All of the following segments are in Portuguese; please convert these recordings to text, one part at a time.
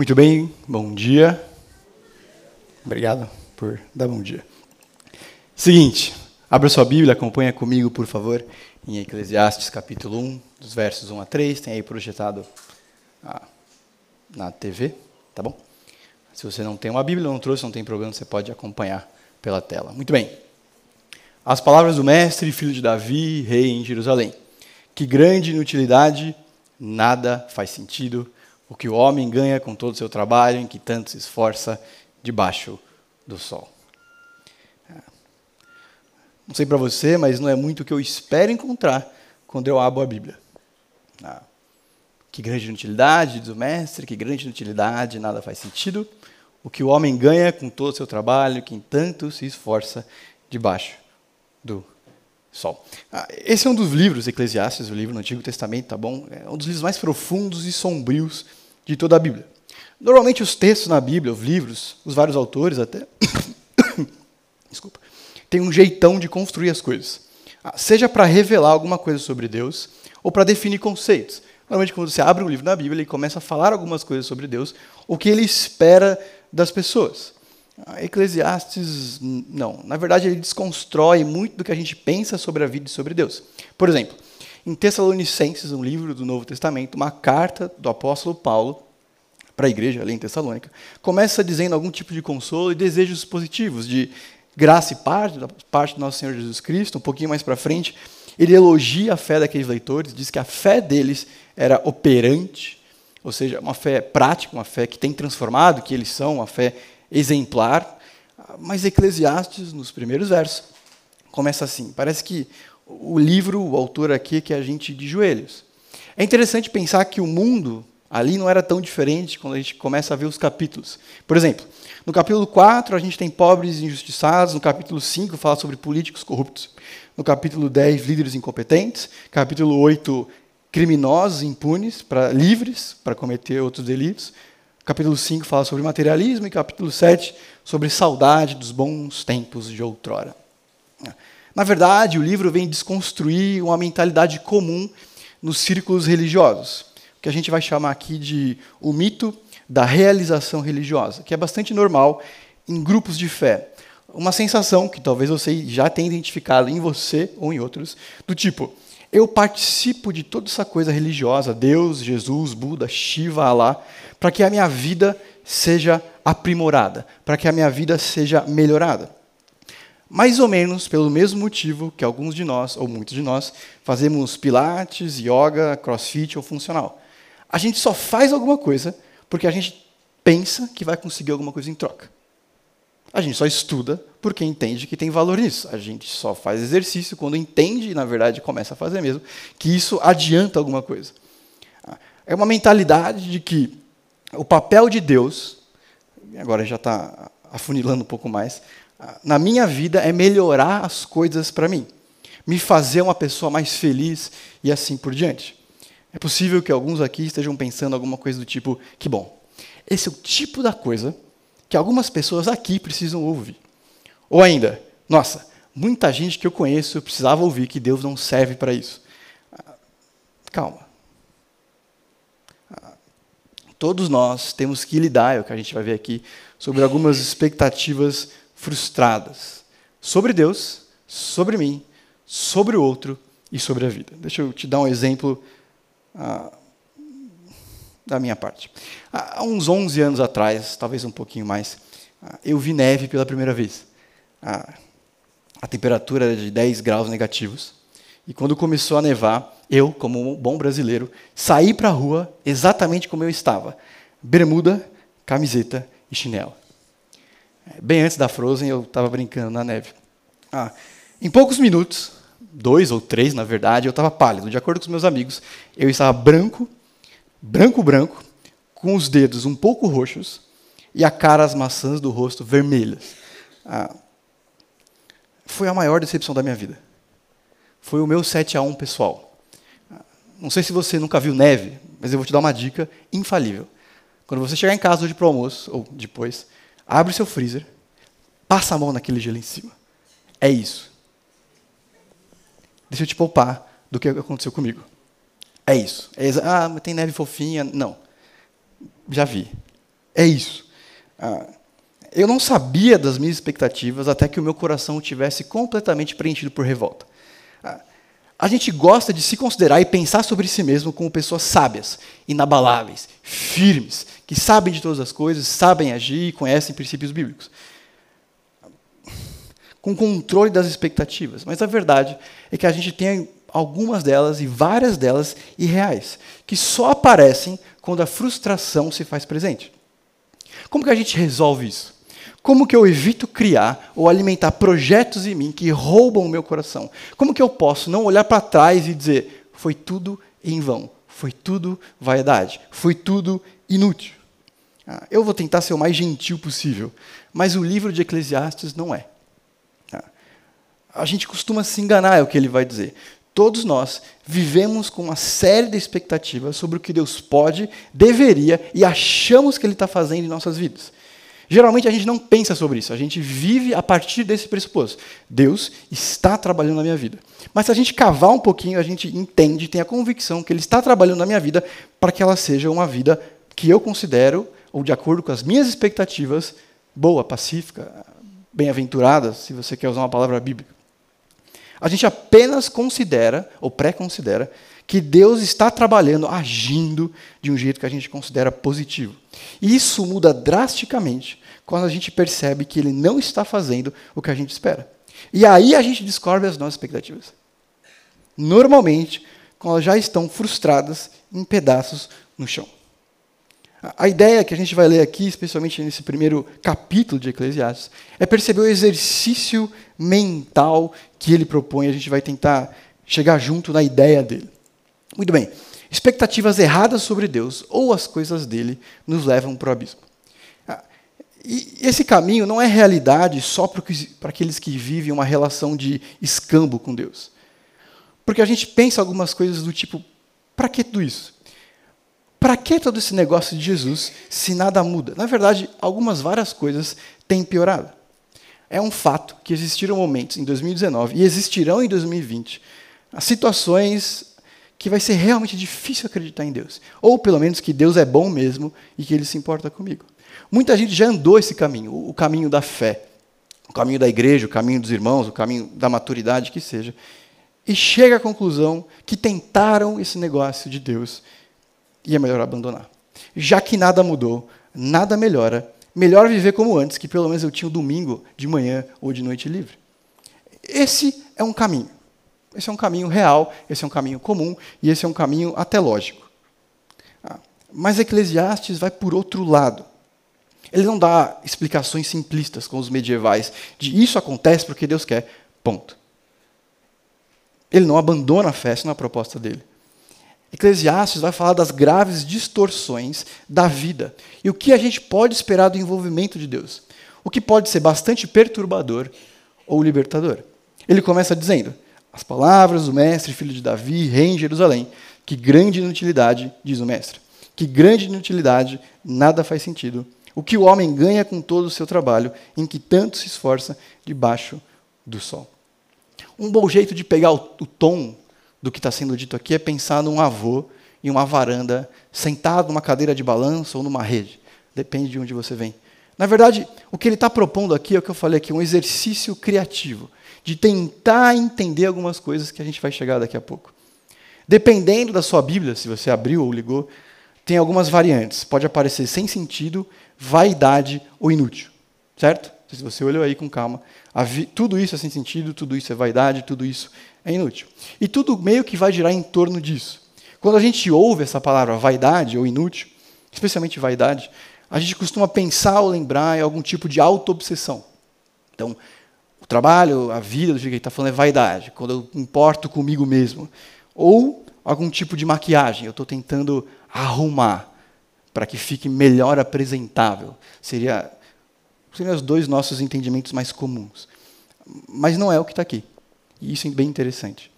Muito bem, bom dia. Obrigado por dar bom dia. Seguinte, abra sua Bíblia, acompanha comigo, por favor, em Eclesiastes capítulo 1, dos versos 1 a 3, tem aí projetado ah, na TV, tá bom? Se você não tem uma Bíblia, não trouxe, não tem problema, você pode acompanhar pela tela. Muito bem. As palavras do mestre, filho de Davi, rei em Jerusalém. Que grande inutilidade, nada faz sentido, o que o homem ganha com todo o seu trabalho, em que tanto se esforça debaixo do sol. Não sei para você, mas não é muito o que eu espero encontrar quando eu abro a Bíblia. Ah, que grande inutilidade, diz o mestre, que grande inutilidade, nada faz sentido. O que o homem ganha com todo o seu trabalho, quem tanto se esforça debaixo do sol. Ah, esse é um dos livros, Eclesiastes, o livro no Antigo Testamento, tá bom? É um dos livros mais profundos e sombrios de toda a Bíblia. Normalmente os textos na Bíblia, os livros, os vários autores até, desculpa, tem um jeitão de construir as coisas. Ah, seja para revelar alguma coisa sobre Deus ou para definir conceitos. Normalmente quando você abre um livro na Bíblia, ele começa a falar algumas coisas sobre Deus, o que ele espera das pessoas. Ah, Eclesiastes, não. Na verdade, ele desconstrói muito do que a gente pensa sobre a vida e sobre Deus. Por exemplo, em Tessalonicenses, um livro do Novo Testamento, uma carta do apóstolo Paulo para a igreja ali em Tessalônica, começa dizendo algum tipo de consolo e desejos positivos, de graça e paz da parte do nosso Senhor Jesus Cristo. Um pouquinho mais para frente, ele elogia a fé daqueles leitores, diz que a fé deles era operante, ou seja, uma fé prática, uma fé que tem transformado, que eles são, uma fé exemplar. Mas Eclesiastes, nos primeiros versos, começa assim: parece que o livro, o autor aqui, que é a gente de joelhos. É interessante pensar que o mundo ali não era tão diferente quando a gente começa a ver os capítulos. Por exemplo, no capítulo 4 a gente tem pobres injustiçados, no capítulo 5 fala sobre políticos corruptos, no capítulo 10 líderes incompetentes, capítulo 8 criminosos impunes, para livres para cometer outros delitos, capítulo 5 fala sobre materialismo e capítulo 7 sobre saudade dos bons tempos de outrora. Na verdade, o livro vem desconstruir uma mentalidade comum nos círculos religiosos, que a gente vai chamar aqui de o mito da realização religiosa, que é bastante normal em grupos de fé. Uma sensação que talvez você já tenha identificado em você ou em outros, do tipo, eu participo de toda essa coisa religiosa, Deus, Jesus, Buda, Shiva, Alá, para que a minha vida seja aprimorada, para que a minha vida seja melhorada. Mais ou menos pelo mesmo motivo que alguns de nós, ou muitos de nós, fazemos pilates, yoga, crossfit ou funcional. A gente só faz alguma coisa porque a gente pensa que vai conseguir alguma coisa em troca. A gente só estuda porque entende que tem valor nisso. A gente só faz exercício quando entende, na verdade começa a fazer mesmo, que isso adianta alguma coisa. É uma mentalidade de que o papel de Deus, agora já está afunilando um pouco mais, na minha vida é melhorar as coisas para mim, me fazer uma pessoa mais feliz e assim por diante. É possível que alguns aqui estejam pensando alguma coisa do tipo: que bom, esse é o tipo da coisa que algumas pessoas aqui precisam ouvir. Ou ainda, nossa, muita gente que eu conheço precisava ouvir que Deus não serve para isso. Calma. Todos nós temos que lidar, é o que a gente vai ver aqui, sobre algumas expectativas frustradas sobre Deus, sobre mim, sobre o outro e sobre a vida. Deixa eu te dar um exemplo ah, da minha parte. Há uns 11 anos atrás, talvez um pouquinho mais, ah, eu vi neve pela primeira vez. Ah, a temperatura era de 10 graus negativos. E quando começou a nevar, eu, como um bom brasileiro, saí para a rua exatamente como eu estava: bermuda, camiseta e chinelo. Bem antes da Frozen, eu estava brincando na neve. Ah, em poucos minutos, dois ou três, na verdade, eu estava pálido. De acordo com os meus amigos, eu estava branco, branco, branco, com os dedos um pouco roxos e a cara, as maçãs do rosto vermelhas. Ah, foi a maior decepção da minha vida. Foi o meu 7 a 1 pessoal. Ah, não sei se você nunca viu neve, mas eu vou te dar uma dica infalível. Quando você chegar em casa hoje para o almoço, ou depois, abre seu freezer, passa a mão naquele gelo em cima. É isso. Deixa eu te poupar do que aconteceu comigo. É isso. É ah, mas tem neve fofinha. Não. Já vi. é isso. Ah, eu não sabia das minhas expectativas até que o meu coração tivesse completamente preenchido por revolta. Ah, a gente gosta de se considerar e pensar sobre si mesmo como pessoas sábias, inabaláveis, firmes, que sabem de todas as coisas, sabem agir e conhecem princípios bíblicos. Com controle das expectativas. Mas a verdade é que a gente tem algumas delas e várias delas irreais, que só aparecem quando a frustração se faz presente. Como que a gente resolve isso? Como que eu evito criar ou alimentar projetos em mim que roubam o meu coração? Como que eu posso não olhar para trás e dizer, foi tudo em vão, foi tudo vaidade, foi tudo inútil? Ah, eu vou tentar ser o mais gentil possível, mas o livro de Eclesiastes não é. Ah, a gente costuma se enganar, é o que ele vai dizer. Todos nós vivemos com uma série de expectativas sobre o que Deus pode, deveria e achamos que Ele está fazendo em nossas vidas. Geralmente a gente não pensa sobre isso, a gente vive a partir desse pressuposto. Deus está trabalhando na minha vida. Mas se a gente cavar um pouquinho, a gente entende, tem a convicção que Ele está trabalhando na minha vida para que ela seja uma vida que eu considero, ou de acordo com as minhas expectativas, boa, pacífica, bem-aventurada, se você quer usar uma palavra bíblica. A gente apenas considera, ou pré-considera, que Deus está trabalhando, agindo de um jeito que a gente considera positivo. E isso muda drasticamente quando a gente percebe que ele não está fazendo o que a gente espera. E aí a gente descobre as nossas expectativas. Normalmente, quando elas já estão frustradas em pedaços no chão. A ideia que a gente vai ler aqui, especialmente nesse primeiro capítulo de Eclesiastes, é perceber o exercício mental que ele propõe. A gente vai tentar chegar junto na ideia dele. Muito bem. Expectativas erradas sobre Deus ou as coisas dele nos levam para o abismo. E esse caminho não é realidade só para aqueles que vivem uma relação de escambo com Deus. Porque a gente pensa algumas coisas do tipo: para que tudo isso? Para que todo esse negócio de Jesus se nada muda? Na verdade, algumas várias coisas têm piorado. É um fato que existiram momentos em 2019 e existirão em 2020 as situações que vai ser realmente difícil acreditar em Deus. Ou pelo menos que Deus é bom mesmo e que ele se importa comigo. Muita gente já andou esse caminho, o caminho da fé, o caminho da igreja, o caminho dos irmãos, o caminho da maturidade que seja, e chega à conclusão que tentaram esse negócio de Deus e é melhor abandonar. Já que nada mudou, nada melhora, melhor viver como antes, que pelo menos eu tinha o domingo de manhã ou de noite livre. Esse é um caminho. Esse é um caminho real, esse é um caminho comum e esse é um caminho até lógico. Ah, mas Eclesiastes vai por outro lado. Ele não dá explicações simplistas com os medievais de isso acontece porque Deus quer, ponto. Ele não abandona a fé, essa é a proposta dele. Eclesiastes vai falar das graves distorções da vida e o que a gente pode esperar do envolvimento de Deus. O que pode ser bastante perturbador ou libertador. Ele começa dizendo: As palavras do mestre, filho de Davi, rei em Jerusalém, que grande inutilidade, diz o mestre. Que grande inutilidade, nada faz sentido o que o homem ganha com todo o seu trabalho, em que tanto se esforça debaixo do sol. Um bom jeito de pegar o, o tom do que está sendo dito aqui é pensar num avô em uma varanda, sentado numa cadeira de balanço ou numa rede. Depende de onde você vem. Na verdade, o que ele está propondo aqui é o que eu falei aqui, um exercício criativo, de tentar entender algumas coisas que a gente vai chegar daqui a pouco. Dependendo da sua Bíblia, se você abriu ou ligou, tem algumas variantes. Pode aparecer sem sentido, vaidade ou inútil. Certo? Se você olhou aí com calma, tudo isso é sem sentido, tudo isso é vaidade, tudo isso é inútil. E tudo meio que vai girar em torno disso. Quando a gente ouve essa palavra vaidade ou inútil, especialmente vaidade, a gente costuma pensar ou lembrar em algum tipo de auto-obsessão. Então, o trabalho, a vida do jeito que ele está falando é vaidade, quando eu importo comigo mesmo. Ou algum tipo de maquiagem, eu estou tentando arrumar para que fique melhor apresentável. Seria, seriam os dois nossos entendimentos mais comuns. Mas não é o que está aqui. E isso é bem interessante.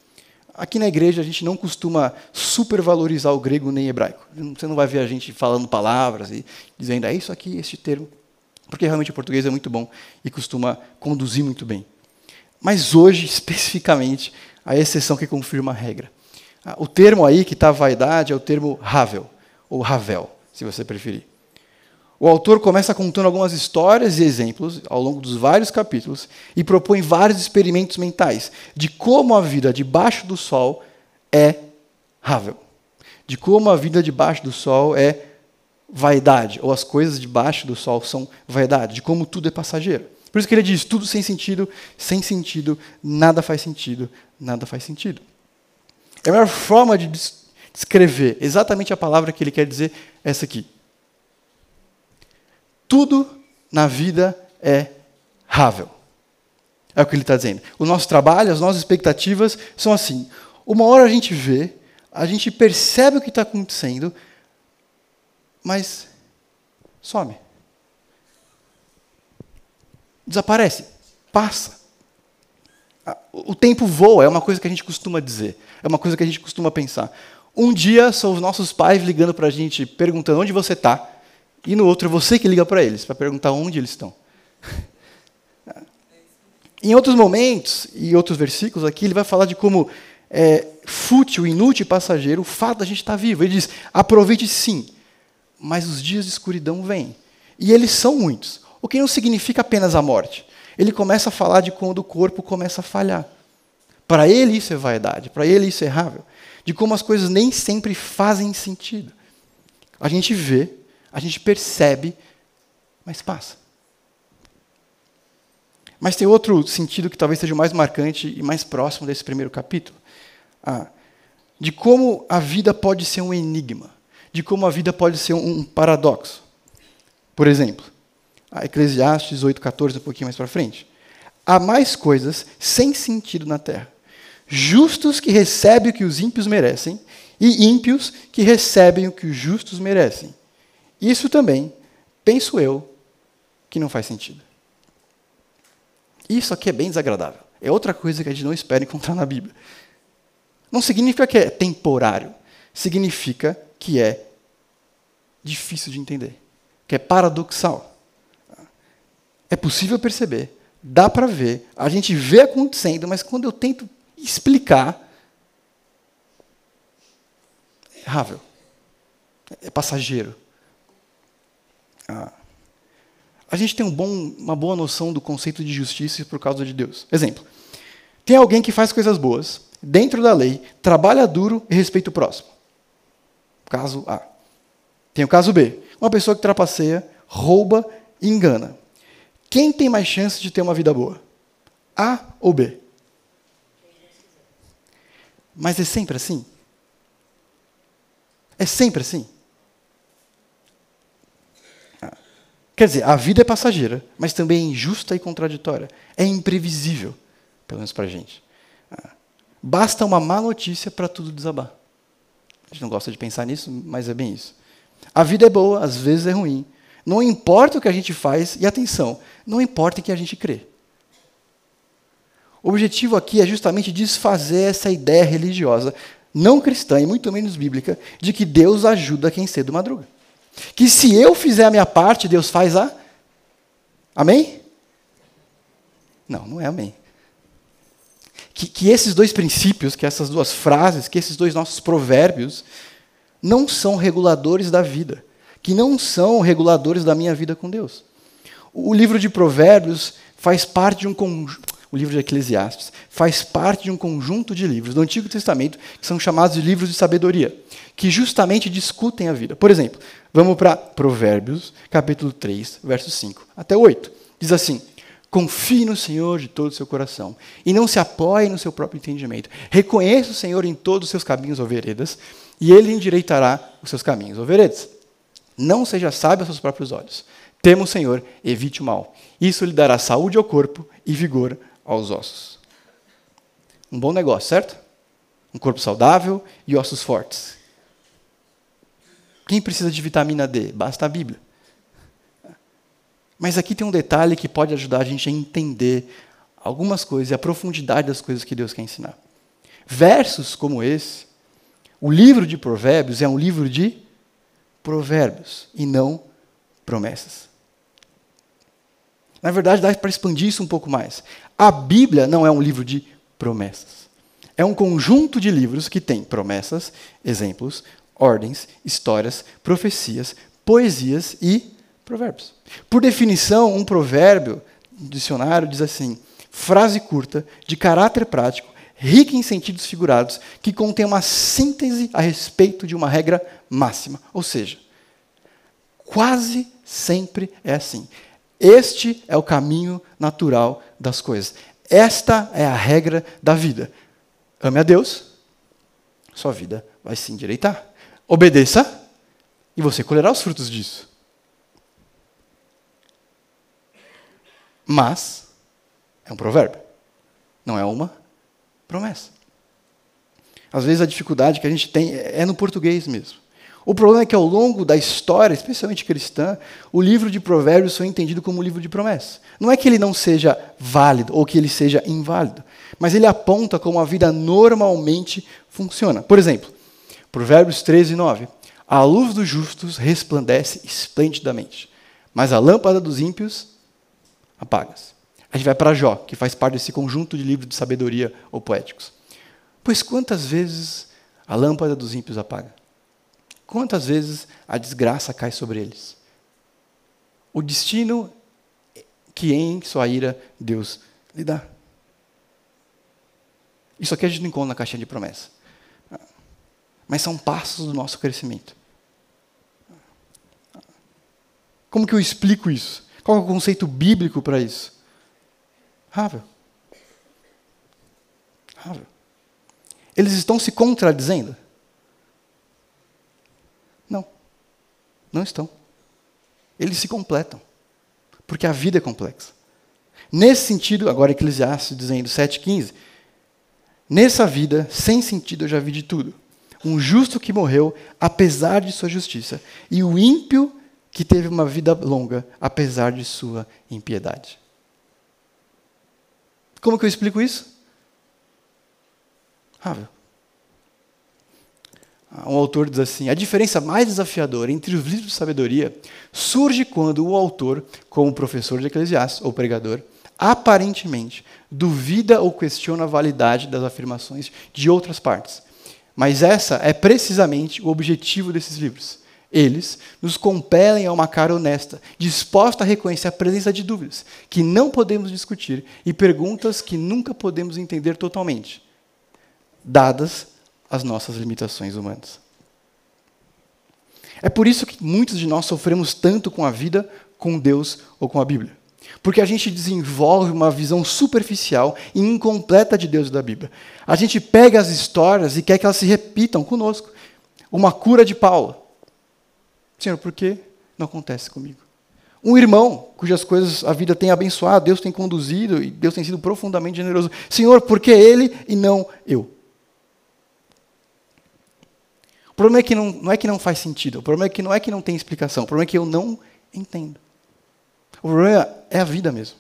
Aqui na igreja a gente não costuma supervalorizar o grego nem o hebraico. Você não vai ver a gente falando palavras e dizendo, é isso aqui, este termo. Porque realmente o português é muito bom e costuma conduzir muito bem. Mas hoje, especificamente, a exceção que confirma a regra. Ah, o termo aí que está vaidade é o termo Havel, ou Ravel se você preferir. o autor começa contando algumas histórias e exemplos ao longo dos vários capítulos e propõe vários experimentos mentais de como a vida debaixo do sol é rável, de como a vida debaixo do sol é vaidade, ou as coisas debaixo do sol são vaidade, de como tudo é passageiro. Por isso que ele diz: tudo sem sentido, sem sentido, nada faz sentido, nada faz sentido. É a melhor forma de descrever exatamente a palavra que ele quer dizer é essa aqui. Tudo na vida é rável. É o que ele está dizendo. O nosso trabalho, as nossas expectativas são assim. Uma hora a gente vê, a gente percebe o que está acontecendo, mas some. Desaparece, passa. O tempo voa, é uma coisa que a gente costuma dizer, é uma coisa que a gente costuma pensar. Um dia são os nossos pais ligando para a gente, perguntando onde você está. E no outro é você que liga para eles, para perguntar onde eles estão. em outros momentos, e outros versículos aqui, ele vai falar de como é fútil, inútil e passageiro o fato da gente estar vivo. Ele diz: aproveite sim, mas os dias de escuridão vêm. E eles são muitos. O que não significa apenas a morte. Ele começa a falar de quando o corpo começa a falhar. Para ele isso é vaidade, para ele isso é errável. De como as coisas nem sempre fazem sentido. A gente vê, a gente percebe, mas passa. Mas tem outro sentido que talvez seja o mais marcante e mais próximo desse primeiro capítulo. Ah, de como a vida pode ser um enigma. De como a vida pode ser um paradoxo. Por exemplo, a Eclesiastes 8,14, um pouquinho mais para frente. Há mais coisas sem sentido na terra. Justos que recebem o que os ímpios merecem, e ímpios que recebem o que os justos merecem. Isso também, penso eu, que não faz sentido. Isso aqui é bem desagradável. É outra coisa que a gente não espera encontrar na Bíblia. Não significa que é temporário. Significa que é difícil de entender. Que é paradoxal. É possível perceber. Dá para ver. A gente vê acontecendo, mas quando eu tento explicar, é errável. É passageiro. Ah. A gente tem um bom, uma boa noção do conceito de justiça por causa de Deus. Exemplo: tem alguém que faz coisas boas, dentro da lei, trabalha duro e respeita o próximo. Caso A. Tem o caso B: uma pessoa que trapaceia, rouba e engana. Quem tem mais chance de ter uma vida boa? A ou B? Mas é sempre assim? É sempre assim? Quer dizer, a vida é passageira, mas também é injusta e contraditória. É imprevisível, pelo menos para a gente. Basta uma má notícia para tudo desabar. A gente não gosta de pensar nisso, mas é bem isso. A vida é boa, às vezes é ruim. Não importa o que a gente faz, e atenção, não importa em que a gente crê. O objetivo aqui é justamente desfazer essa ideia religiosa, não cristã e muito menos bíblica, de que Deus ajuda quem cedo madruga. Que se eu fizer a minha parte, Deus faz a. Amém? Não, não é amém. Que, que esses dois princípios, que essas duas frases, que esses dois nossos provérbios, não são reguladores da vida, que não são reguladores da minha vida com Deus. O livro de Provérbios faz parte de um conjunto o livro de Eclesiastes, faz parte de um conjunto de livros do Antigo Testamento que são chamados de livros de sabedoria, que justamente discutem a vida. Por exemplo, vamos para Provérbios, capítulo 3, versos 5 até 8. Diz assim: Confie no Senhor de todo o seu coração e não se apoie no seu próprio entendimento. Reconheça o Senhor em todos os seus caminhos ou veredas, e ele endireitará os seus caminhos ou veredas. Não seja sábio aos seus próprios olhos. Tema o Senhor, evite o mal. Isso lhe dará saúde ao corpo e vigor aos ossos. Um bom negócio, certo? Um corpo saudável e ossos fortes. Quem precisa de vitamina D? Basta a Bíblia. Mas aqui tem um detalhe que pode ajudar a gente a entender algumas coisas e a profundidade das coisas que Deus quer ensinar. Versos como esse, o livro de Provérbios é um livro de provérbios e não promessas. Na verdade, dá para expandir isso um pouco mais. A Bíblia não é um livro de promessas. É um conjunto de livros que tem promessas, exemplos, ordens, histórias, profecias, poesias e Provérbios. Por definição, um provérbio, um dicionário diz assim: frase curta, de caráter prático, rica em sentidos figurados, que contém uma síntese a respeito de uma regra máxima. Ou seja, quase sempre é assim. Este é o caminho natural das coisas. Esta é a regra da vida. Ame a Deus, sua vida vai se endireitar. Obedeça, e você colherá os frutos disso. Mas, é um provérbio, não é uma promessa. Às vezes a dificuldade que a gente tem é no português mesmo. O problema é que ao longo da história, especialmente cristã, o livro de Provérbios foi entendido como um livro de promessa. Não é que ele não seja válido ou que ele seja inválido, mas ele aponta como a vida normalmente funciona. Por exemplo, Provérbios 13, 9. A luz dos justos resplandece esplendidamente, mas a lâmpada dos ímpios apaga-se. A gente vai para Jó, que faz parte desse conjunto de livros de sabedoria ou poéticos. Pois quantas vezes a lâmpada dos ímpios apaga? Quantas vezes a desgraça cai sobre eles? O destino que em sua ira Deus lhe dá. Isso aqui a gente não encontra na caixinha de promessa. Mas são passos do nosso crescimento. Como que eu explico isso? Qual é o conceito bíblico para isso? Rável. Rável. Eles estão se contradizendo? Não. Não estão. Eles se completam. Porque a vida é complexa. Nesse sentido, agora Eclesiastes dizendo 7,15, nessa vida, sem sentido, eu já vi de tudo. Um justo que morreu, apesar de sua justiça, e o ímpio que teve uma vida longa, apesar de sua impiedade. Como que eu explico isso? Rável. Um autor diz assim: a diferença mais desafiadora entre os livros de sabedoria surge quando o autor, como professor de Eclesiastes ou pregador, aparentemente duvida ou questiona a validade das afirmações de outras partes. Mas essa é precisamente o objetivo desses livros. Eles nos compelem a uma cara honesta, disposta a reconhecer a presença de dúvidas que não podemos discutir e perguntas que nunca podemos entender totalmente, dadas as nossas limitações humanas. É por isso que muitos de nós sofremos tanto com a vida, com Deus ou com a Bíblia. Porque a gente desenvolve uma visão superficial e incompleta de Deus e da Bíblia. A gente pega as histórias e quer que elas se repitam conosco. Uma cura de Paulo. Senhor, por que não acontece comigo? Um irmão cujas coisas a vida tem abençoado, Deus tem conduzido e Deus tem sido profundamente generoso. Senhor, por que ele e não eu? O problema é que não, não é que não faz sentido, o problema é que não é que não tem explicação, o problema é que eu não entendo. O problema é a vida mesmo.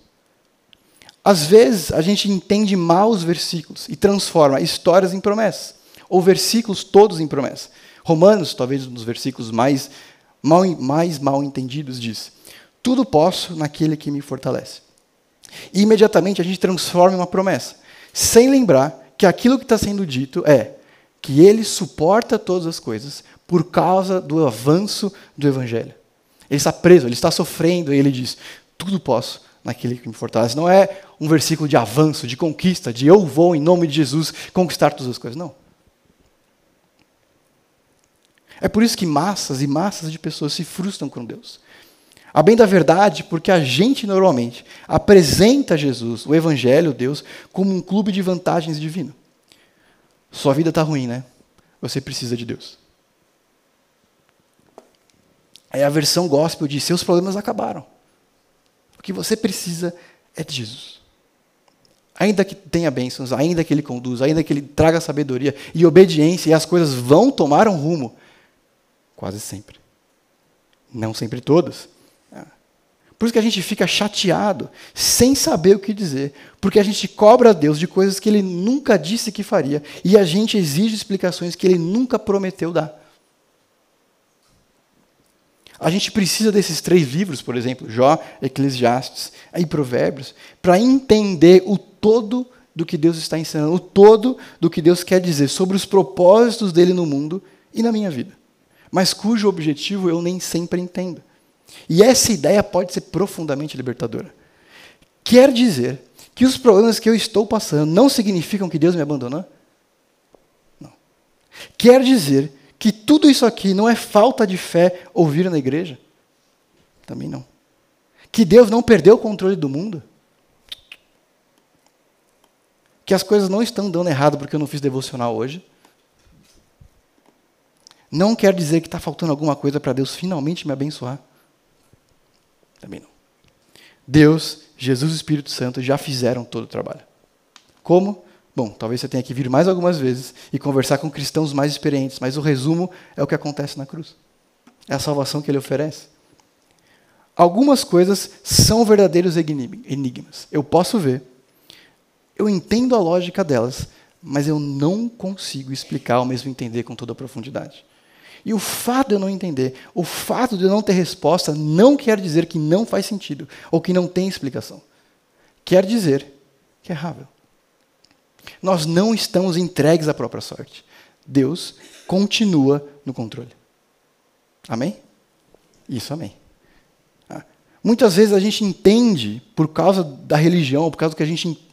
Às vezes a gente entende mal os versículos e transforma histórias em promessas, ou versículos todos em promessas. Romanos, talvez um dos versículos mais mal, mais mal entendidos, diz: Tudo posso naquele que me fortalece. E imediatamente a gente transforma em uma promessa, sem lembrar que aquilo que está sendo dito é que ele suporta todas as coisas por causa do avanço do Evangelho. Ele está preso, ele está sofrendo, e ele diz: Tudo posso naquele que me fortalece. Não é um versículo de avanço, de conquista, de eu vou, em nome de Jesus, conquistar todas as coisas. Não. É por isso que massas e massas de pessoas se frustram com Deus. A bem da verdade, porque a gente normalmente apresenta Jesus, o Evangelho, Deus, como um clube de vantagens divino. Sua vida está ruim, né? Você precisa de Deus. É a versão gospel de seus problemas acabaram. O que você precisa é de Jesus. Ainda que tenha bênçãos, ainda que ele conduza, ainda que ele traga sabedoria e obediência, e as coisas vão tomar um rumo, Quase sempre. Não sempre todas. É. Por isso que a gente fica chateado, sem saber o que dizer, porque a gente cobra a Deus de coisas que Ele nunca disse que faria, e a gente exige explicações que Ele nunca prometeu dar. A gente precisa desses três livros, por exemplo, Jó, Eclesiastes e Provérbios, para entender o todo do que Deus está ensinando, o todo do que Deus quer dizer sobre os propósitos dele no mundo e na minha vida mas cujo objetivo eu nem sempre entendo. E essa ideia pode ser profundamente libertadora. Quer dizer que os problemas que eu estou passando não significam que Deus me abandonou? Não. Quer dizer que tudo isso aqui não é falta de fé ouvir na igreja? Também não. Que Deus não perdeu o controle do mundo? Que as coisas não estão dando errado porque eu não fiz devocional hoje? Não quer dizer que está faltando alguma coisa para Deus finalmente me abençoar? Também não. Deus, Jesus e Espírito Santo já fizeram todo o trabalho. Como? Bom, talvez você tenha que vir mais algumas vezes e conversar com cristãos mais experientes, mas o resumo é o que acontece na cruz. É a salvação que ele oferece. Algumas coisas são verdadeiros enigmas. Eu posso ver, eu entendo a lógica delas, mas eu não consigo explicar ou mesmo entender com toda a profundidade. E o fato de eu não entender, o fato de eu não ter resposta, não quer dizer que não faz sentido ou que não tem explicação. Quer dizer que é errável. Nós não estamos entregues à própria sorte. Deus continua no controle. Amém? Isso, amém. Ah, muitas vezes a gente entende, por causa da religião, por causa do que a gente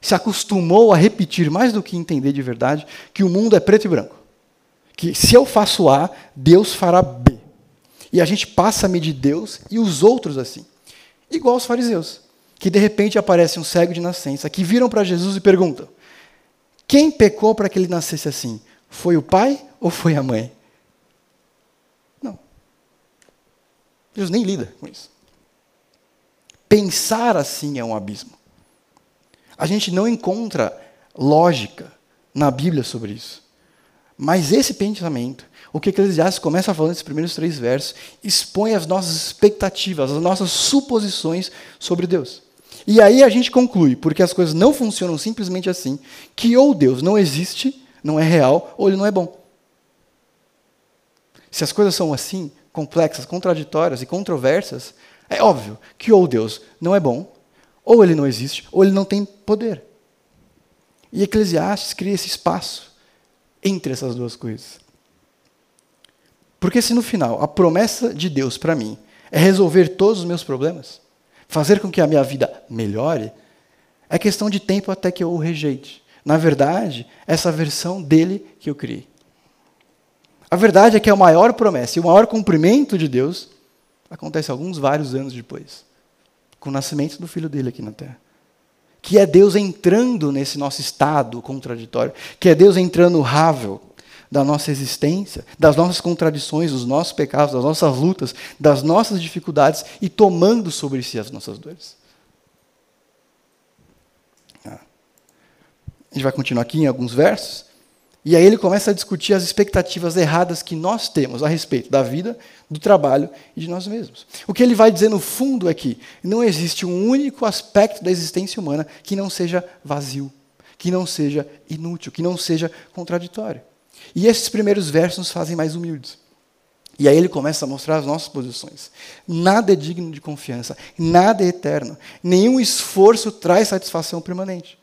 se acostumou a repetir mais do que entender de verdade, que o mundo é preto e branco que se eu faço A, Deus fará B. E a gente passa a medir Deus e os outros assim. Igual os fariseus, que de repente aparece um cego de nascença, que viram para Jesus e perguntam: quem pecou para que ele nascesse assim? Foi o pai ou foi a mãe? Não. Deus nem lida com isso. Pensar assim é um abismo. A gente não encontra lógica na Bíblia sobre isso. Mas esse pensamento, o que Eclesiastes começa falando nesses primeiros três versos, expõe as nossas expectativas, as nossas suposições sobre Deus. E aí a gente conclui, porque as coisas não funcionam simplesmente assim, que ou Deus não existe, não é real, ou ele não é bom. Se as coisas são assim, complexas, contraditórias e controversas, é óbvio que ou Deus não é bom, ou ele não existe, ou ele não tem poder. E Eclesiastes cria esse espaço entre essas duas coisas. Porque se no final a promessa de Deus para mim é resolver todos os meus problemas, fazer com que a minha vida melhore, é questão de tempo até que eu o rejeite. Na verdade, essa versão dele que eu criei. A verdade é que a maior promessa e o maior cumprimento de Deus acontece alguns vários anos depois, com o nascimento do filho dele aqui na terra que é Deus entrando nesse nosso estado contraditório, que é Deus entrando rável da nossa existência, das nossas contradições, dos nossos pecados, das nossas lutas, das nossas dificuldades e tomando sobre si as nossas dores. Ah. A gente vai continuar aqui em alguns versos. E aí ele começa a discutir as expectativas erradas que nós temos a respeito da vida, do trabalho e de nós mesmos. O que ele vai dizer no fundo é que não existe um único aspecto da existência humana que não seja vazio, que não seja inútil, que não seja contraditório. E esses primeiros versos nos fazem mais humildes. E aí ele começa a mostrar as nossas posições. Nada é digno de confiança, nada é eterno, nenhum esforço traz satisfação permanente.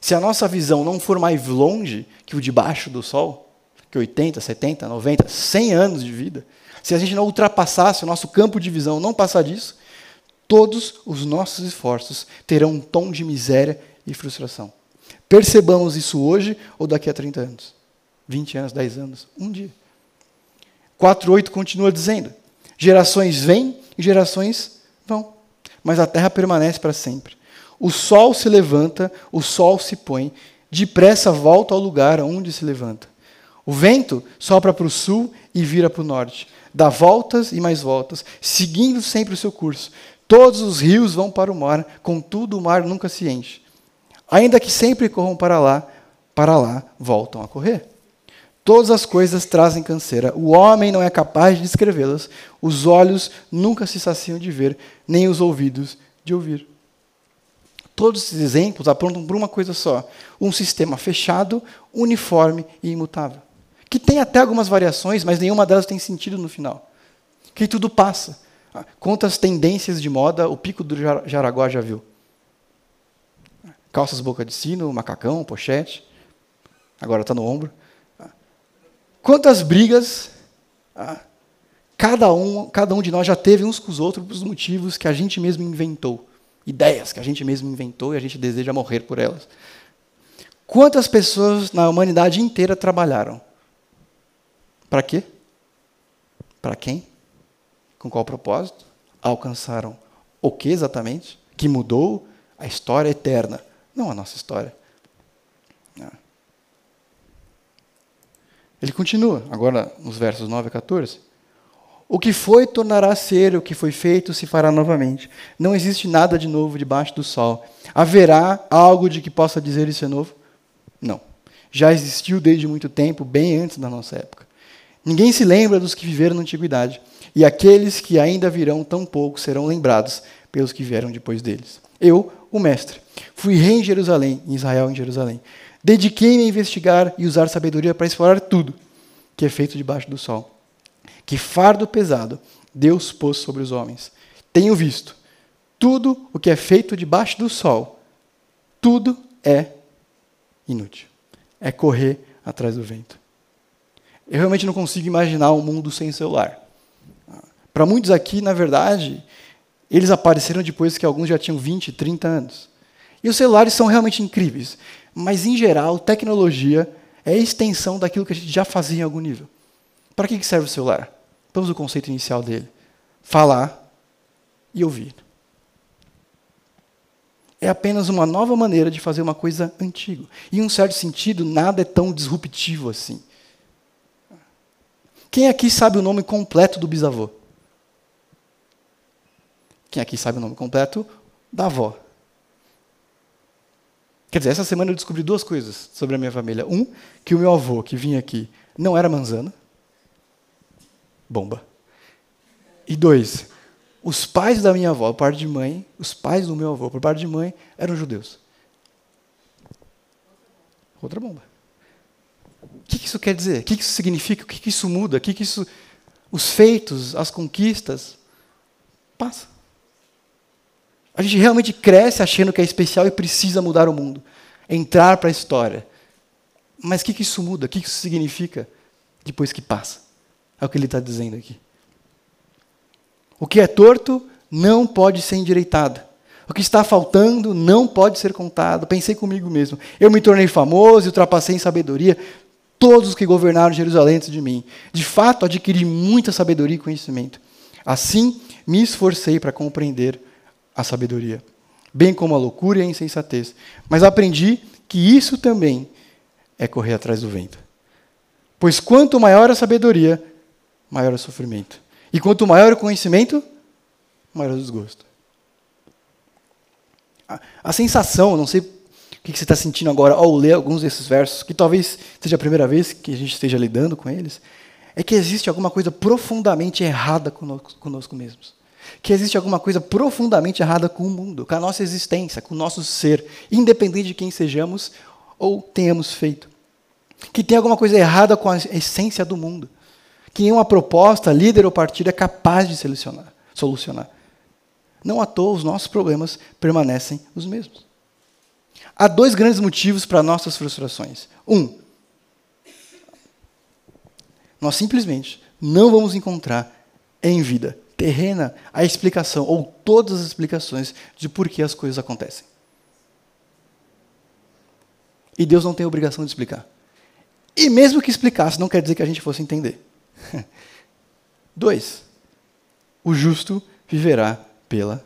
Se a nossa visão não for mais longe que o de baixo do sol, que 80, 70, 90, 100 anos de vida, se a gente não ultrapassasse o nosso campo de visão, não passar disso, todos os nossos esforços terão um tom de miséria e frustração. Percebamos isso hoje ou daqui a 30 anos, 20 anos, 10 anos, um dia. 4:8 continua dizendo: gerações vêm e gerações vão, mas a terra permanece para sempre. O sol se levanta, o sol se põe, depressa volta ao lugar onde se levanta. O vento sopra para o sul e vira para o norte, dá voltas e mais voltas, seguindo sempre o seu curso. Todos os rios vão para o mar, contudo o mar nunca se enche. Ainda que sempre corram para lá, para lá voltam a correr. Todas as coisas trazem canseira. O homem não é capaz de descrevê-las. Os olhos nunca se saciam de ver, nem os ouvidos de ouvir. Todos esses exemplos apontam para uma coisa só: um sistema fechado, uniforme e imutável. Que tem até algumas variações, mas nenhuma delas tem sentido no final. Que tudo passa. Quantas tendências de moda o pico do Jaraguá já viu? Calças boca de sino, macacão, pochete. Agora está no ombro. Quantas brigas. cada um, cada um de nós já teve uns com os outros os motivos que a gente mesmo inventou. Ideias que a gente mesmo inventou e a gente deseja morrer por elas. Quantas pessoas na humanidade inteira trabalharam? Para quê? Para quem? Com qual propósito? Alcançaram o que exatamente? Que mudou a história eterna, não a nossa história. Ele continua, agora nos versos 9 a 14. O que foi tornará a ser, o que foi feito se fará novamente. Não existe nada de novo debaixo do sol. Haverá algo de que possa dizer isso é novo? Não. Já existiu desde muito tempo, bem antes da nossa época. Ninguém se lembra dos que viveram na antiguidade, e aqueles que ainda virão tão pouco serão lembrados pelos que vieram depois deles. Eu, o mestre, fui rei em Jerusalém, em Israel em Jerusalém. Dediquei-me a investigar e usar sabedoria para explorar tudo que é feito debaixo do sol que fardo pesado Deus pôs sobre os homens. Tenho visto tudo o que é feito debaixo do sol, tudo é inútil. É correr atrás do vento. Eu realmente não consigo imaginar um mundo sem celular. Para muitos aqui, na verdade, eles apareceram depois que alguns já tinham 20, 30 anos. E os celulares são realmente incríveis, mas em geral, tecnologia é a extensão daquilo que a gente já fazia em algum nível. Para que serve o celular? Vamos ao conceito inicial dele: falar e ouvir. É apenas uma nova maneira de fazer uma coisa antiga. E, em um certo sentido, nada é tão disruptivo assim. Quem aqui sabe o nome completo do bisavô? Quem aqui sabe o nome completo da avó? Quer dizer, essa semana eu descobri duas coisas sobre a minha família. Um, que o meu avô, que vinha aqui, não era manzana bomba. E dois, os pais da minha avó, por parte de mãe, os pais do meu avô, por parte de mãe, eram judeus. Outra bomba. O que isso quer dizer? O que isso significa? O que isso muda? O que isso. Os feitos, as conquistas, passa. A gente realmente cresce achando que é especial e precisa mudar o mundo, entrar para a história. Mas o que isso muda? O que isso significa depois que passa? É o que ele está dizendo aqui. O que é torto não pode ser endireitado. O que está faltando não pode ser contado. Pensei comigo mesmo. Eu me tornei famoso e ultrapassei em sabedoria todos os que governaram Jerusalém antes de mim. De fato, adquiri muita sabedoria e conhecimento. Assim, me esforcei para compreender a sabedoria, bem como a loucura e a insensatez. Mas aprendi que isso também é correr atrás do vento. Pois quanto maior a sabedoria, maior o sofrimento. E quanto maior o conhecimento, maior o desgosto. A, a sensação, não sei o que você está sentindo agora ao ler alguns desses versos, que talvez seja a primeira vez que a gente esteja lidando com eles, é que existe alguma coisa profundamente errada conosco, conosco mesmos. Que existe alguma coisa profundamente errada com o mundo, com a nossa existência, com o nosso ser, independente de quem sejamos ou tenhamos feito. Que tem alguma coisa errada com a essência do mundo que em uma proposta, líder ou partido é capaz de solucionar. solucionar. Não à toa os nossos problemas permanecem os mesmos. Há dois grandes motivos para nossas frustrações. Um, nós simplesmente não vamos encontrar em vida terrena a explicação ou todas as explicações de por que as coisas acontecem. E Deus não tem obrigação de explicar. E mesmo que explicasse, não quer dizer que a gente fosse entender. Dois, o justo viverá pela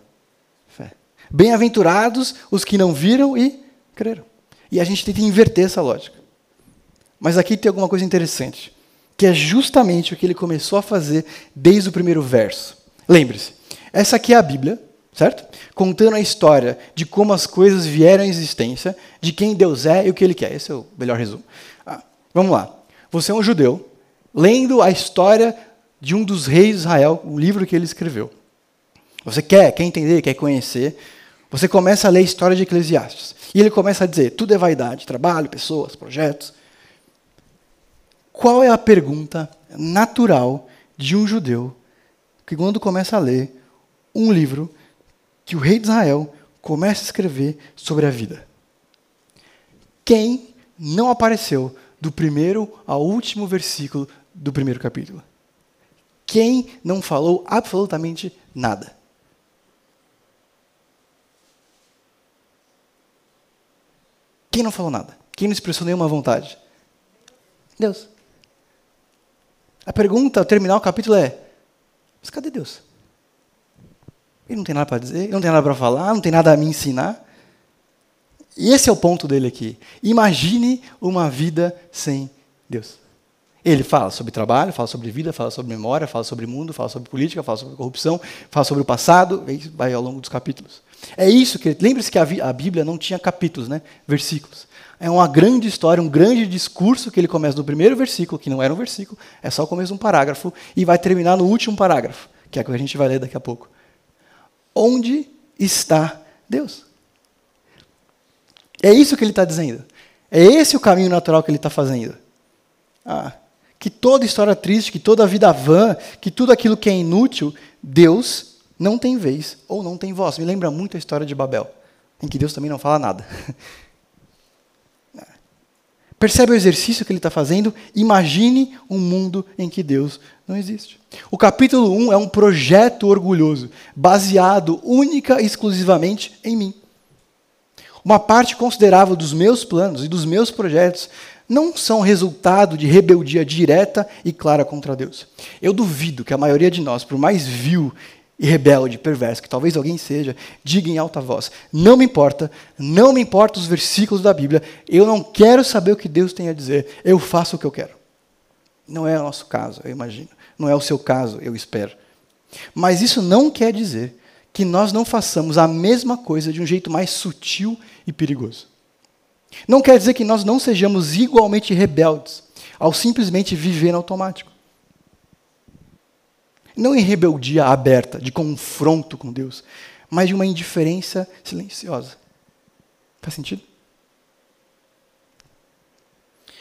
fé. Bem-aventurados os que não viram e creram. E a gente tenta inverter essa lógica. Mas aqui tem alguma coisa interessante, que é justamente o que ele começou a fazer desde o primeiro verso. Lembre-se, essa aqui é a Bíblia, certo? Contando a história de como as coisas vieram à existência, de quem Deus é e o que ele quer. Esse é o melhor resumo. Ah, vamos lá. Você é um judeu, lendo a história de um dos reis de Israel, o livro que ele escreveu. Você quer, quer entender, quer conhecer, você começa a ler a história de Eclesiastes. E ele começa a dizer: tudo é vaidade, trabalho, pessoas, projetos. Qual é a pergunta natural de um judeu que, quando começa a ler um livro que o rei de Israel começa a escrever sobre a vida? Quem não apareceu do primeiro ao último versículo do primeiro capítulo. Quem não falou absolutamente nada? Quem não falou nada? Quem não expressou nenhuma vontade? Deus. A pergunta ao terminar o capítulo é: mas cadê Deus? Ele não tem nada para dizer, ele não tem nada para falar, não tem nada a me ensinar. E esse é o ponto dele aqui. Imagine uma vida sem Deus. Ele fala sobre trabalho, fala sobre vida, fala sobre memória, fala sobre mundo, fala sobre política, fala sobre corrupção, fala sobre o passado, vai ao longo dos capítulos. É isso que. Lembre-se que a, Bíblia não tinha capítulos, né? versículos. É uma grande história, um grande discurso que ele começa no primeiro versículo, que não era um versículo, é só o começo de um parágrafo, e vai terminar no último parágrafo, que é o que a gente vai ler daqui a pouco. Onde está Deus? É isso que ele está dizendo. É esse o caminho natural que ele está fazendo. Ah, que toda história triste, que toda vida vã, que tudo aquilo que é inútil, Deus não tem vez ou não tem voz. Me lembra muito a história de Babel, em que Deus também não fala nada. Percebe o exercício que ele está fazendo? Imagine um mundo em que Deus não existe. O capítulo 1 é um projeto orgulhoso, baseado única e exclusivamente em mim. Uma parte considerável dos meus planos e dos meus projetos não são resultado de rebeldia direta e clara contra Deus. Eu duvido que a maioria de nós, por mais vil e rebelde, perverso, que talvez alguém seja, diga em alta voz: Não me importa, não me importa os versículos da Bíblia, eu não quero saber o que Deus tem a dizer, eu faço o que eu quero. Não é o nosso caso, eu imagino. Não é o seu caso, eu espero. Mas isso não quer dizer que nós não façamos a mesma coisa de um jeito mais sutil e perigoso. Não quer dizer que nós não sejamos igualmente rebeldes ao simplesmente viver automático. Não em rebeldia aberta, de confronto com Deus, mas de uma indiferença silenciosa. Faz sentido?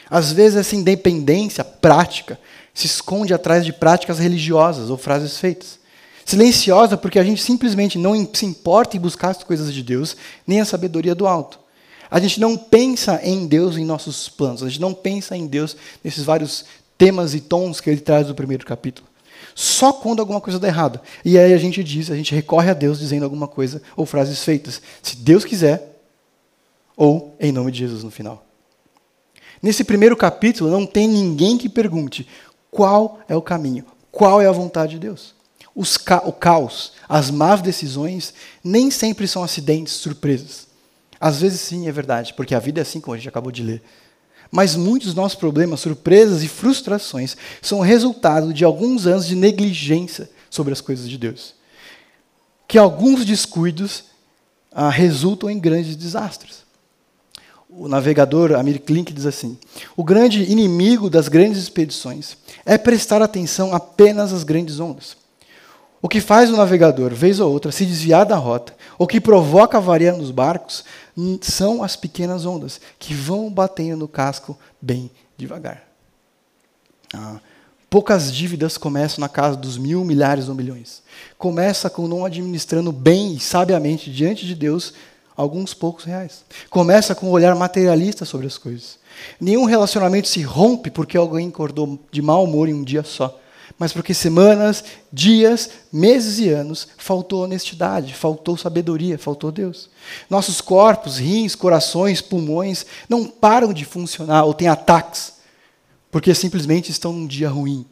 Às vezes essa independência prática se esconde atrás de práticas religiosas ou frases feitas. Silenciosa porque a gente simplesmente não se importa em buscar as coisas de Deus, nem a sabedoria do alto. A gente não pensa em Deus em nossos planos, a gente não pensa em Deus nesses vários temas e tons que ele traz do primeiro capítulo. Só quando alguma coisa dá errado. E aí a gente diz, a gente recorre a Deus dizendo alguma coisa ou frases feitas. Se Deus quiser, ou em nome de Jesus no final. Nesse primeiro capítulo não tem ninguém que pergunte qual é o caminho, qual é a vontade de Deus. Ca o caos, as más decisões, nem sempre são acidentes, surpresas. Às vezes sim, é verdade, porque a vida é assim como a gente acabou de ler. Mas muitos dos nossos problemas, surpresas e frustrações são resultado de alguns anos de negligência sobre as coisas de Deus. Que alguns descuidos ah, resultam em grandes desastres. O navegador Amir Klink diz assim: O grande inimigo das grandes expedições é prestar atenção apenas às grandes ondas. O que faz o navegador, vez ou outra, se desviar da rota, o que provoca avaria nos barcos, são as pequenas ondas que vão batendo no casco bem devagar. Ah, poucas dívidas começam na casa dos mil, milhares ou milhões. Começa com não administrando bem e sabiamente diante de Deus alguns poucos reais. Começa com um olhar materialista sobre as coisas. Nenhum relacionamento se rompe porque alguém acordou de mau humor em um dia só mas porque semanas, dias, meses e anos faltou honestidade, faltou sabedoria, faltou Deus. Nossos corpos, rins, corações, pulmões não param de funcionar ou têm ataques, porque simplesmente estão num dia ruim.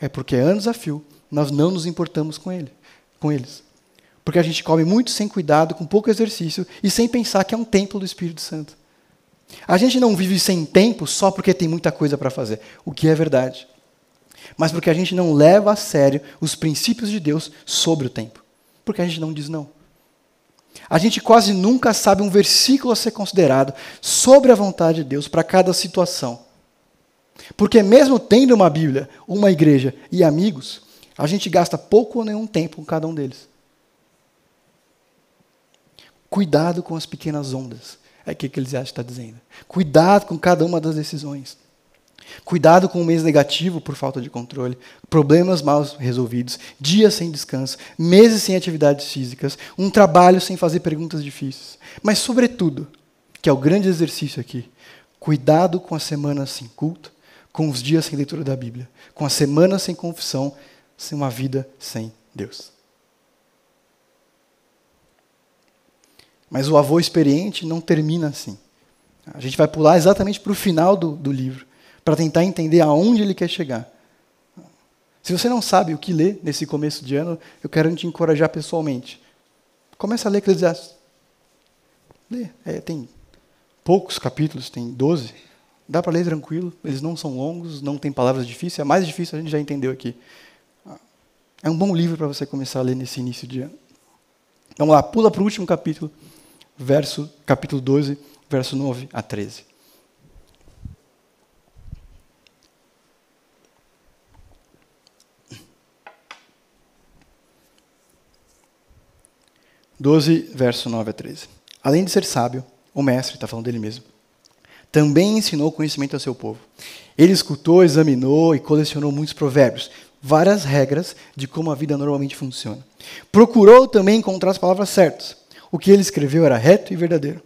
É porque anos a fio nós não nos importamos com ele, com eles. Porque a gente come muito sem cuidado, com pouco exercício e sem pensar que é um templo do Espírito Santo. A gente não vive sem tempo só porque tem muita coisa para fazer, o que é verdade mas porque a gente não leva a sério os princípios de Deus sobre o tempo. Porque a gente não diz não. A gente quase nunca sabe um versículo a ser considerado sobre a vontade de Deus para cada situação. Porque, mesmo tendo uma Bíblia, uma igreja e amigos, a gente gasta pouco ou nenhum tempo com cada um deles. Cuidado com as pequenas ondas, é o que Eclesiastes está dizendo. Cuidado com cada uma das decisões. Cuidado com o mês negativo por falta de controle, problemas mal resolvidos, dias sem descanso, meses sem atividades físicas, um trabalho sem fazer perguntas difíceis. Mas, sobretudo, que é o grande exercício aqui, cuidado com as semanas sem culto, com os dias sem leitura da Bíblia, com as semanas sem confissão, sem uma vida sem Deus. Mas o avô experiente não termina assim. A gente vai pular exatamente para o final do, do livro, para tentar entender aonde ele quer chegar. Se você não sabe o que ler nesse começo de ano, eu quero te encorajar pessoalmente. Começa a ler Eclesiastes. Lê. É, tem poucos capítulos, tem 12. Dá para ler tranquilo, eles não são longos, não tem palavras difíceis. A mais difícil a gente já entendeu aqui. É um bom livro para você começar a ler nesse início de ano. Vamos lá, pula para o último capítulo, verso, capítulo 12, verso 9 a 13. Doze, verso 9 a 13. Além de ser sábio, o mestre, está falando dele mesmo, também ensinou conhecimento ao seu povo. Ele escutou, examinou e colecionou muitos provérbios, várias regras de como a vida normalmente funciona. Procurou também encontrar as palavras certas. O que ele escreveu era reto e verdadeiro.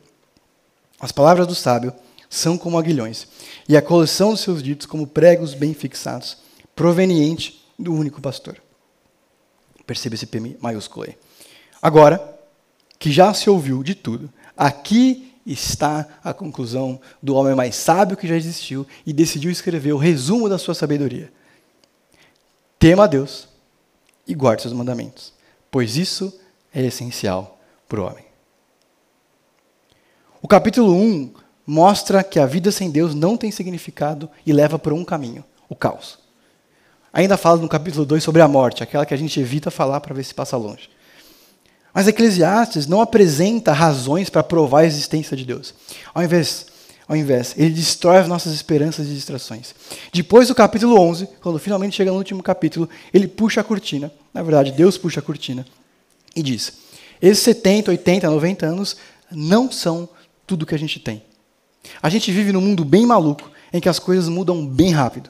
As palavras do sábio são como aguilhões, e a coleção dos seus ditos como pregos bem fixados, proveniente do único pastor. Perceba esse P maiúsculo aí. Agora, que já se ouviu de tudo, aqui está a conclusão do homem mais sábio que já existiu e decidiu escrever o resumo da sua sabedoria. Tema a Deus e guarde seus mandamentos, pois isso é essencial para o homem. O capítulo 1 mostra que a vida sem Deus não tem significado e leva por um caminho, o caos. Ainda fala no capítulo 2 sobre a morte, aquela que a gente evita falar para ver se passa longe. Mas Eclesiastes não apresenta razões para provar a existência de Deus. Ao invés, ao invés, ele destrói as nossas esperanças e distrações. Depois do capítulo 11, quando finalmente chega no último capítulo, ele puxa a cortina. Na verdade, Deus puxa a cortina e diz: esses 70, 80, 90 anos não são tudo que a gente tem. A gente vive num mundo bem maluco, em que as coisas mudam bem rápido.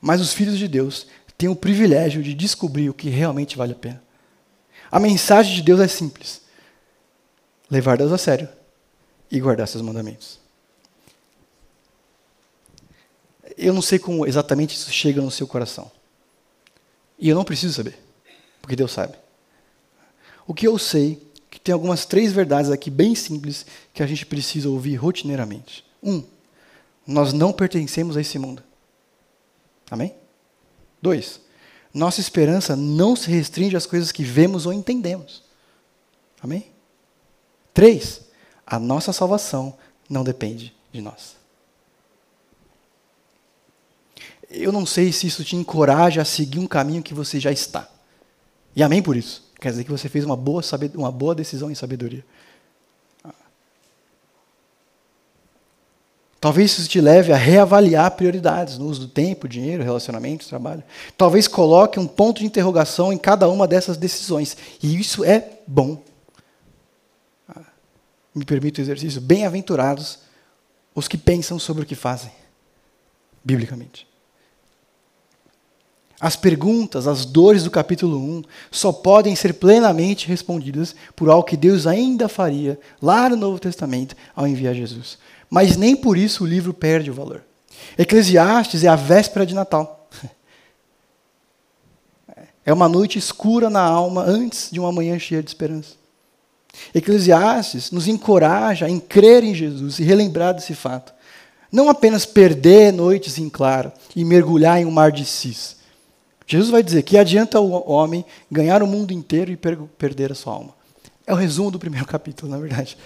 Mas os filhos de Deus têm o privilégio de descobrir o que realmente vale a pena. A mensagem de Deus é simples: levar Deus a sério e guardar seus mandamentos. Eu não sei como exatamente isso chega no seu coração. E eu não preciso saber, porque Deus sabe. O que eu sei é que tem algumas três verdades aqui bem simples que a gente precisa ouvir rotineiramente. Um, nós não pertencemos a esse mundo. Amém? Dois, nossa esperança não se restringe às coisas que vemos ou entendemos. Amém? Três, a nossa salvação não depende de nós. Eu não sei se isso te encoraja a seguir um caminho que você já está. E amém por isso. Quer dizer que você fez uma boa, uma boa decisão em sabedoria. Talvez isso te leve a reavaliar prioridades no uso do tempo, dinheiro, relacionamento, trabalho. Talvez coloque um ponto de interrogação em cada uma dessas decisões. E isso é bom. Ah, me permito o exercício. Bem-aventurados os que pensam sobre o que fazem, biblicamente. As perguntas, as dores do capítulo 1 só podem ser plenamente respondidas por algo que Deus ainda faria lá no Novo Testamento ao enviar Jesus. Mas nem por isso o livro perde o valor. Eclesiastes é a véspera de Natal. É uma noite escura na alma antes de uma manhã cheia de esperança. Eclesiastes nos encoraja em crer em Jesus e relembrar desse fato. Não apenas perder noites em claro e mergulhar em um mar de cis Jesus vai dizer que adianta o homem ganhar o mundo inteiro e per perder a sua alma. É o resumo do primeiro capítulo, na verdade.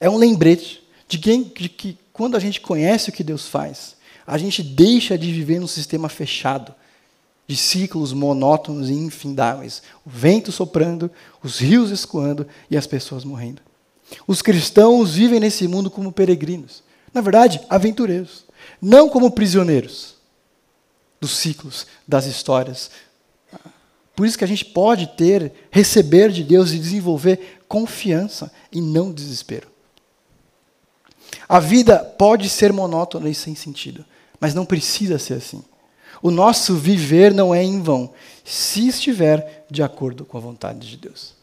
É um lembrete de, quem, de que quando a gente conhece o que Deus faz, a gente deixa de viver num sistema fechado, de ciclos monótonos e infindáveis. O vento soprando, os rios escoando e as pessoas morrendo. Os cristãos vivem nesse mundo como peregrinos. Na verdade, aventureiros. Não como prisioneiros dos ciclos, das histórias. Por isso que a gente pode ter, receber de Deus e desenvolver confiança e não desespero. A vida pode ser monótona e sem sentido, mas não precisa ser assim. O nosso viver não é em vão, se estiver de acordo com a vontade de Deus.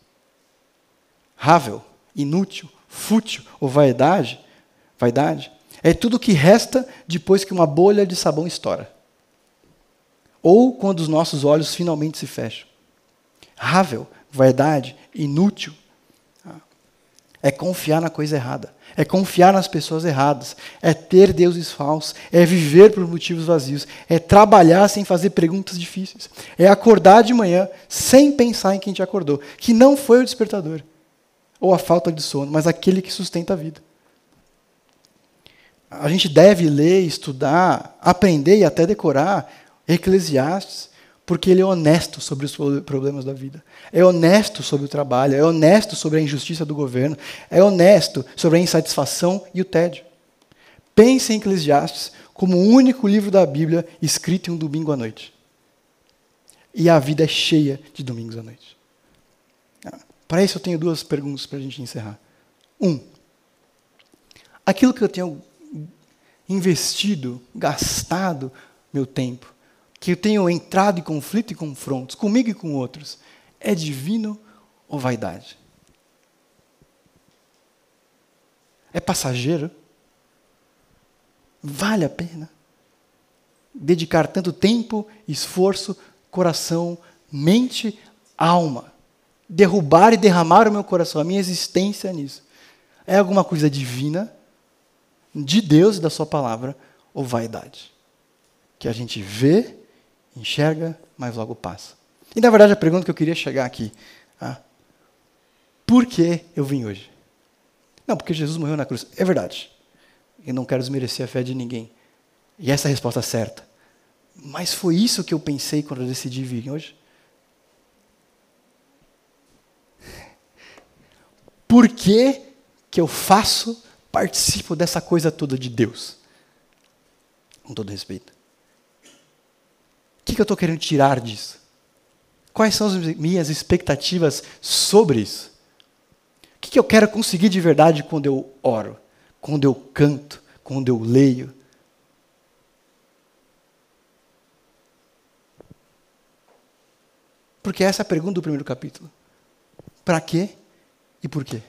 Rável, inútil, fútil ou vaidade, vaidade é tudo que resta depois que uma bolha de sabão estoura. ou quando os nossos olhos finalmente se fecham. Rável, vaidade, inútil. É confiar na coisa errada. É confiar nas pessoas erradas. É ter deuses falsos. É viver por motivos vazios. É trabalhar sem fazer perguntas difíceis. É acordar de manhã sem pensar em quem te acordou. Que não foi o despertador. Ou a falta de sono, mas aquele que sustenta a vida. A gente deve ler, estudar, aprender e até decorar Eclesiastes porque ele é honesto sobre os problemas da vida. É honesto sobre o trabalho, é honesto sobre a injustiça do governo, é honesto sobre a insatisfação e o tédio. Pense em Eclesiastes como o único livro da Bíblia escrito em um domingo à noite. E a vida é cheia de domingos à noite. Ah, para isso, eu tenho duas perguntas para a gente encerrar. Um, aquilo que eu tenho investido, gastado meu tempo, que eu tenho entrado em conflito e confrontos comigo e com outros, é divino ou vaidade? É passageiro? Vale a pena dedicar tanto tempo, esforço, coração, mente, alma, derrubar e derramar o meu coração, a minha existência nisso? É alguma coisa divina, de Deus e da Sua palavra, ou vaidade? Que a gente vê enxerga, mas logo passa. E na verdade a pergunta que eu queria chegar aqui, ah, por que eu vim hoje? Não, porque Jesus morreu na cruz. É verdade. Eu não quero desmerecer a fé de ninguém. E essa é a resposta certa. Mas foi isso que eu pensei quando eu decidi vir hoje? Por que, que eu faço, participo dessa coisa toda de Deus? Com todo respeito. O que, eu estou querendo tirar disso? Quais são as minhas expectativas sobre isso? O que, que eu quero conseguir de verdade quando eu oro, quando eu canto, quando eu leio? Porque essa é a pergunta do primeiro capítulo. Para quê e por quê?